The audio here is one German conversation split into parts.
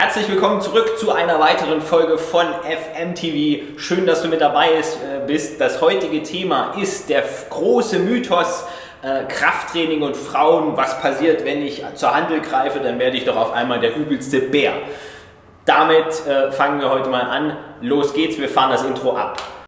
Herzlich willkommen zurück zu einer weiteren Folge von FMTV. Schön, dass du mit dabei äh, bist. Das heutige Thema ist der große Mythos äh, Krafttraining und Frauen. Was passiert, wenn ich zur Handel greife? Dann werde ich doch auf einmal der übelste Bär. Damit äh, fangen wir heute mal an. Los geht's, wir fahren das Intro ab.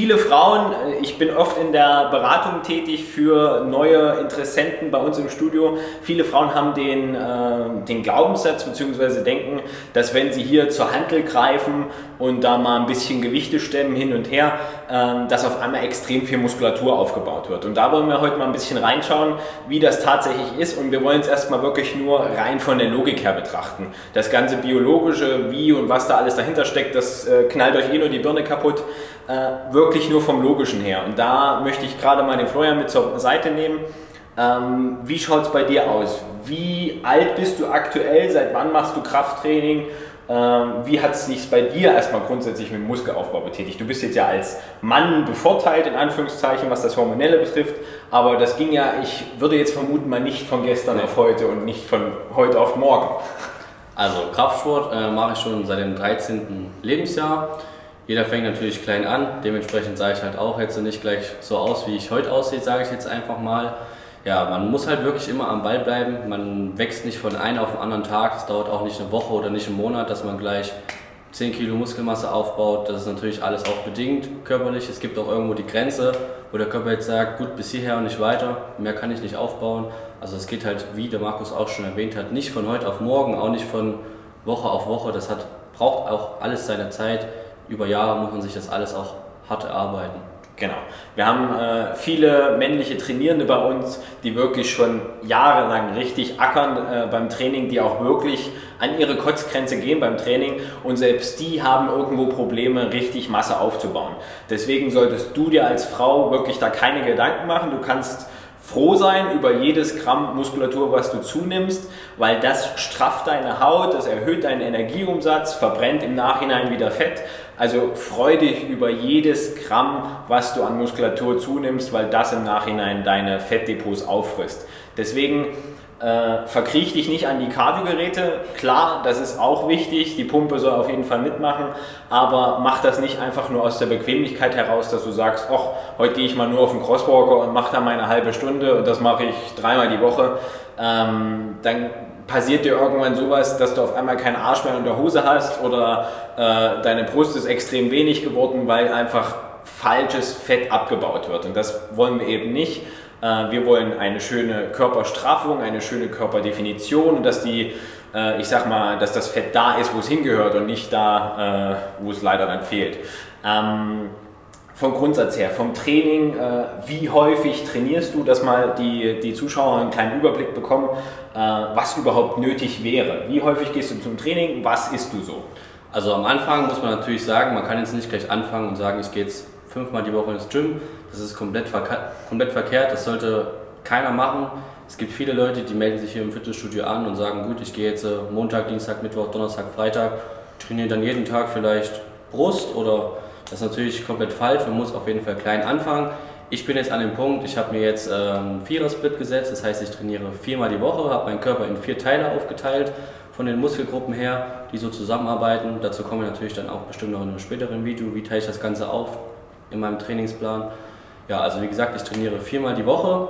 Viele Frauen, äh, ich bin oft in der Beratung tätig für neue Interessenten bei uns im Studio. Viele Frauen haben den, äh, den Glaubenssatz bzw. denken, dass wenn sie hier zur Handel greifen und da mal ein bisschen Gewichte stemmen hin und her, äh, dass auf einmal extrem viel Muskulatur aufgebaut wird. Und da wollen wir heute mal ein bisschen reinschauen, wie das tatsächlich ist. Und wir wollen es erstmal wirklich nur rein von der Logik her betrachten. Das ganze biologische, wie und was da alles dahinter steckt, das äh, knallt euch eh nur die Birne kaputt äh, wirklich nur vom Logischen her. Und da möchte ich gerade mal den Florian mit zur Seite nehmen. Ähm, wie schaut es bei dir aus? Wie alt bist du aktuell? Seit wann machst du Krafttraining? Ähm, wie hat es sich bei dir erstmal grundsätzlich mit dem Muskelaufbau betätigt? Du bist jetzt ja als Mann bevorteilt, in Anführungszeichen, was das Hormonelle betrifft, aber das ging ja, ich würde jetzt vermuten, mal nicht von gestern nee. auf heute und nicht von heute auf morgen. Also Kraftsport äh, mache ich schon seit dem 13. Lebensjahr. Jeder fängt natürlich klein an, dementsprechend sage ich halt auch jetzt nicht gleich so aus, wie ich heute aussehe, sage ich jetzt einfach mal. Ja, man muss halt wirklich immer am Ball bleiben. Man wächst nicht von einem auf den anderen Tag. Es dauert auch nicht eine Woche oder nicht einen Monat, dass man gleich 10 Kilo Muskelmasse aufbaut. Das ist natürlich alles auch bedingt körperlich. Es gibt auch irgendwo die Grenze, wo der Körper jetzt sagt, gut, bis hierher und nicht weiter. Mehr kann ich nicht aufbauen. Also es geht halt, wie der Markus auch schon erwähnt hat, nicht von heute auf morgen, auch nicht von Woche auf Woche. Das hat, braucht auch alles seine Zeit über Jahre muss man sich das alles auch hart erarbeiten. Genau. Wir haben äh, viele männliche Trainierende bei uns, die wirklich schon jahrelang richtig ackern äh, beim Training, die auch wirklich an ihre Kotzgrenze gehen beim Training und selbst die haben irgendwo Probleme, richtig Masse aufzubauen. Deswegen solltest du dir als Frau wirklich da keine Gedanken machen. Du kannst froh sein über jedes Gramm Muskulatur, was du zunimmst, weil das strafft deine Haut, das erhöht deinen Energieumsatz, verbrennt im Nachhinein wieder Fett. Also freu dich über jedes Gramm, was du an Muskulatur zunimmst, weil das im Nachhinein deine Fettdepots auffrisst. Deswegen äh, verkriech dich nicht an die Kardiogeräte. Klar, das ist auch wichtig. Die Pumpe soll auf jeden Fall mitmachen. Aber mach das nicht einfach nur aus der Bequemlichkeit heraus, dass du sagst, ach, heute gehe ich mal nur auf den Crosswalker und mache da meine halbe Stunde und das mache ich dreimal die Woche. Ähm, dann passiert dir irgendwann sowas, dass du auf einmal keinen Arsch mehr in der Hose hast oder äh, deine Brust ist extrem wenig geworden, weil einfach falsches Fett abgebaut wird. Und das wollen wir eben nicht. Äh, wir wollen eine schöne Körperstraffung, eine schöne Körperdefinition und dass die, äh, ich sag mal, dass das Fett da ist, wo es hingehört und nicht da, äh, wo es leider dann fehlt. Ähm, vom Grundsatz her, vom Training, wie häufig trainierst du, dass mal die, die Zuschauer einen kleinen Überblick bekommen, was überhaupt nötig wäre? Wie häufig gehst du zum Training? Was isst du so? Also am Anfang muss man natürlich sagen, man kann jetzt nicht gleich anfangen und sagen, ich gehe jetzt fünfmal die Woche ins Gym. Das ist komplett, verke komplett verkehrt, das sollte keiner machen. Es gibt viele Leute, die melden sich hier im Fitnessstudio an und sagen, gut, ich gehe jetzt äh, Montag, Dienstag, Mittwoch, Donnerstag, Freitag, trainiere dann jeden Tag vielleicht Brust oder das ist natürlich komplett falsch. Man muss auf jeden Fall klein anfangen. Ich bin jetzt an dem Punkt, ich habe mir jetzt ähm, Vierer-Split gesetzt, das heißt, ich trainiere viermal die Woche, habe meinen Körper in vier Teile aufgeteilt, von den Muskelgruppen her, die so zusammenarbeiten. Dazu kommen wir natürlich dann auch bestimmt noch in einem späteren Video, wie teile ich das Ganze auf in meinem Trainingsplan. Ja, also wie gesagt, ich trainiere viermal die Woche.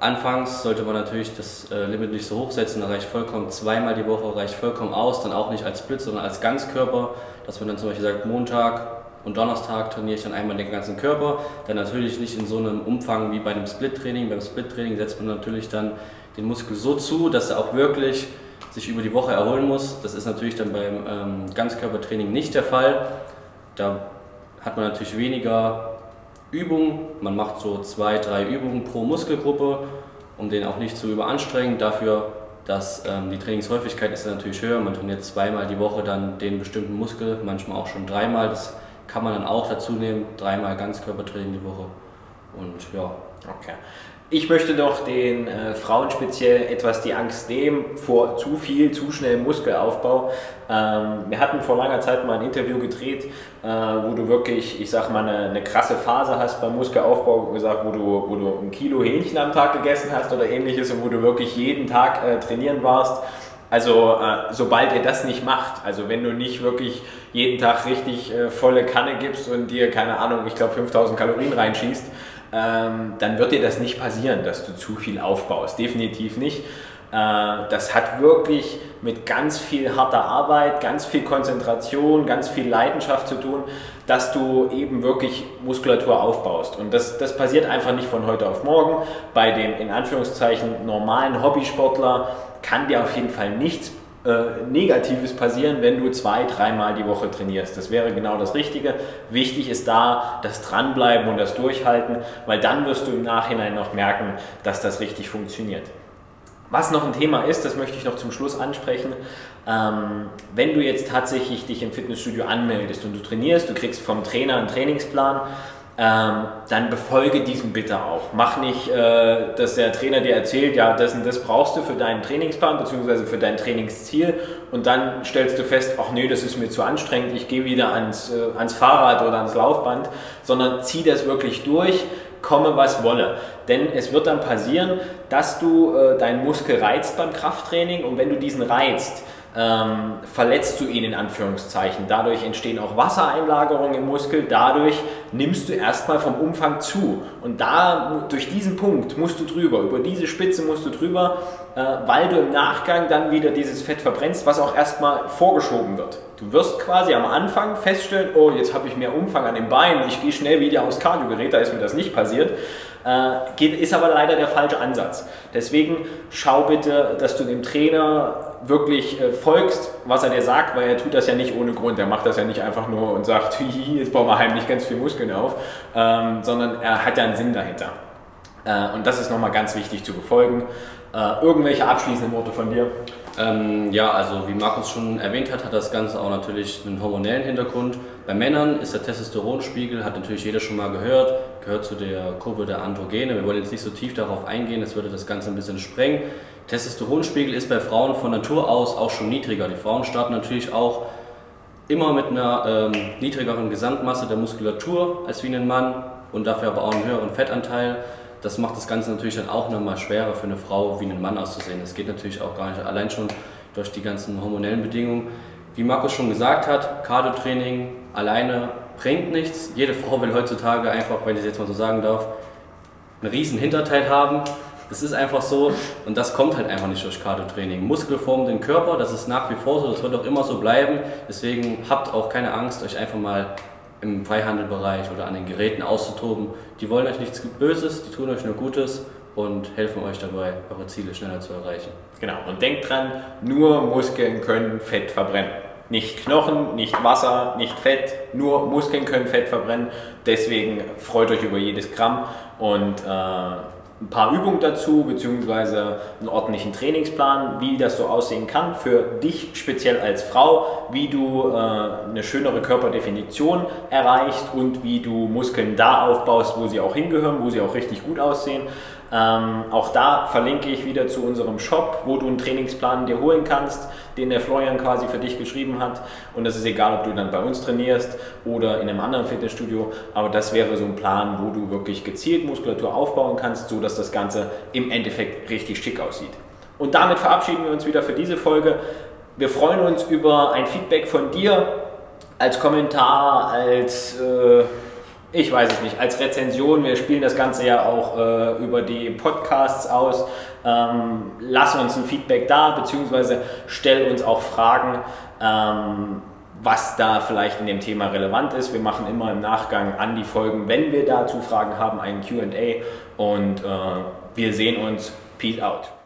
Anfangs sollte man natürlich das äh, Limit nicht so hoch setzen, da reicht vollkommen zweimal die Woche, reicht vollkommen aus, dann auch nicht als Split, sondern als Ganzkörper, dass man dann zum Beispiel sagt, Montag und Donnerstag trainiere ich dann einmal den ganzen Körper. Dann natürlich nicht in so einem Umfang wie bei einem Split-Training. Beim Split-Training setzt man natürlich dann den Muskel so zu, dass er auch wirklich sich über die Woche erholen muss. Das ist natürlich dann beim ähm, Ganzkörpertraining nicht der Fall. Da hat man natürlich weniger Übungen. Man macht so zwei, drei Übungen pro Muskelgruppe, um den auch nicht zu überanstrengen. Dafür, dass ähm, die Trainingshäufigkeit ist natürlich höher. Man trainiert zweimal die Woche dann den bestimmten Muskel, manchmal auch schon dreimal. Das kann man dann auch dazu nehmen, dreimal Ganzkörpertraining die Woche. Und ja. Okay. Ich möchte doch den äh, Frauen speziell etwas die Angst nehmen vor zu viel, zu schnell Muskelaufbau. Ähm, wir hatten vor langer Zeit mal ein Interview gedreht, äh, wo du wirklich, ich sag mal, eine, eine, krasse Phase hast beim Muskelaufbau, gesagt, wo du, wo du ein Kilo Hähnchen am Tag gegessen hast oder ähnliches und wo du wirklich jeden Tag äh, trainieren warst. Also äh, sobald ihr das nicht macht, also wenn du nicht wirklich jeden Tag richtig äh, volle Kanne gibst und dir, keine Ahnung, ich glaube 5000 Kalorien reinschießt, ähm, dann wird dir das nicht passieren, dass du zu viel aufbaust. Definitiv nicht. Äh, das hat wirklich mit ganz viel harter Arbeit, ganz viel Konzentration, ganz viel Leidenschaft zu tun, dass du eben wirklich Muskulatur aufbaust. Und das, das passiert einfach nicht von heute auf morgen. Bei dem in Anführungszeichen normalen Hobbysportler kann dir auf jeden Fall nichts äh, Negatives passieren, wenn du zwei, dreimal die Woche trainierst. Das wäre genau das Richtige. Wichtig ist da das Dranbleiben und das Durchhalten, weil dann wirst du im Nachhinein noch merken, dass das richtig funktioniert. Was noch ein Thema ist, das möchte ich noch zum Schluss ansprechen. Ähm, wenn du jetzt tatsächlich dich im Fitnessstudio anmeldest und du trainierst, du kriegst vom Trainer einen Trainingsplan, ähm, dann befolge diesen bitte auch. Mach nicht, äh, dass der Trainer dir erzählt, ja, das und das brauchst du für deinen Trainingsplan bzw. für dein Trainingsziel und dann stellst du fest, ach nee, das ist mir zu anstrengend, ich gehe wieder ans, äh, ans Fahrrad oder ans Laufband, sondern zieh das wirklich durch, komme was wolle. Denn es wird dann passieren, dass du äh, deinen Muskel reizt beim Krafttraining und wenn du diesen reizt, ähm, verletzt du ihn in Anführungszeichen. Dadurch entstehen auch Wassereinlagerungen im Muskel. Dadurch nimmst du erstmal vom Umfang zu. Und da, durch diesen Punkt musst du drüber, über diese Spitze musst du drüber, äh, weil du im Nachgang dann wieder dieses Fett verbrennst, was auch erstmal vorgeschoben wird. Du wirst quasi am Anfang feststellen, oh, jetzt habe ich mehr Umfang an den Beinen, ich gehe schnell wieder aufs Kardiogerät, da ist mir das nicht passiert. Äh, geht, ist aber leider der falsche Ansatz. Deswegen schau bitte, dass du dem Trainer wirklich äh, folgst, was er dir sagt, weil er tut das ja nicht ohne Grund. Er macht das ja nicht einfach nur und sagt, jetzt bauen wir heimlich ganz viel Muskeln auf, ähm, sondern er hat ja einen Sinn dahinter. Äh, und das ist nochmal ganz wichtig zu befolgen. Äh, irgendwelche abschließenden Worte von dir? Ähm, ja, also wie Markus schon erwähnt hat, hat das Ganze auch natürlich einen hormonellen Hintergrund. Bei Männern ist der Testosteronspiegel, hat natürlich jeder schon mal gehört, gehört zu der Gruppe der Androgene. Wir wollen jetzt nicht so tief darauf eingehen, das würde das Ganze ein bisschen sprengen. Testosteronspiegel ist bei Frauen von Natur aus auch schon niedriger. Die Frauen starten natürlich auch immer mit einer ähm, niedrigeren Gesamtmasse der Muskulatur als wie ein Mann und dafür aber auch einen höheren Fettanteil. Das macht das Ganze natürlich dann auch nochmal schwerer für eine Frau wie einen Mann auszusehen. Das geht natürlich auch gar nicht allein schon durch die ganzen hormonellen Bedingungen. Wie Markus schon gesagt hat, Cardio-Training alleine bringt nichts. Jede Frau will heutzutage einfach, wenn ich es jetzt mal so sagen darf, einen riesen Hinterteil haben das ist einfach so und das kommt halt einfach nicht durch Cardio-Training. Muskel formen den Körper, das ist nach wie vor so, das wird auch immer so bleiben. Deswegen habt auch keine Angst, euch einfach mal im Freihandelbereich oder an den Geräten auszutoben. Die wollen euch nichts Böses, die tun euch nur Gutes und helfen euch dabei, eure Ziele schneller zu erreichen. Genau, und denkt dran, nur Muskeln können Fett verbrennen. Nicht Knochen, nicht Wasser, nicht Fett, nur Muskeln können Fett verbrennen. Deswegen freut euch über jedes Gramm und äh, ein paar Übungen dazu, beziehungsweise einen ordentlichen Trainingsplan, wie das so aussehen kann für dich speziell als Frau, wie du äh, eine schönere Körperdefinition erreichst und wie du Muskeln da aufbaust, wo sie auch hingehören, wo sie auch richtig gut aussehen. Ähm, auch da verlinke ich wieder zu unserem Shop, wo du einen Trainingsplan dir holen kannst, den der Florian quasi für dich geschrieben hat. Und das ist egal, ob du dann bei uns trainierst oder in einem anderen Fitnessstudio. Aber das wäre so ein Plan, wo du wirklich gezielt Muskulatur aufbauen kannst, so dass das Ganze im Endeffekt richtig schick aussieht. Und damit verabschieden wir uns wieder für diese Folge. Wir freuen uns über ein Feedback von dir als Kommentar, als äh, ich weiß es nicht, als Rezension, wir spielen das Ganze ja auch äh, über die Podcasts aus. Ähm, lass uns ein Feedback da, beziehungsweise stell uns auch Fragen, ähm, was da vielleicht in dem Thema relevant ist. Wir machen immer im Nachgang an die Folgen, wenn wir dazu Fragen haben, einen QA und äh, wir sehen uns. Peace out.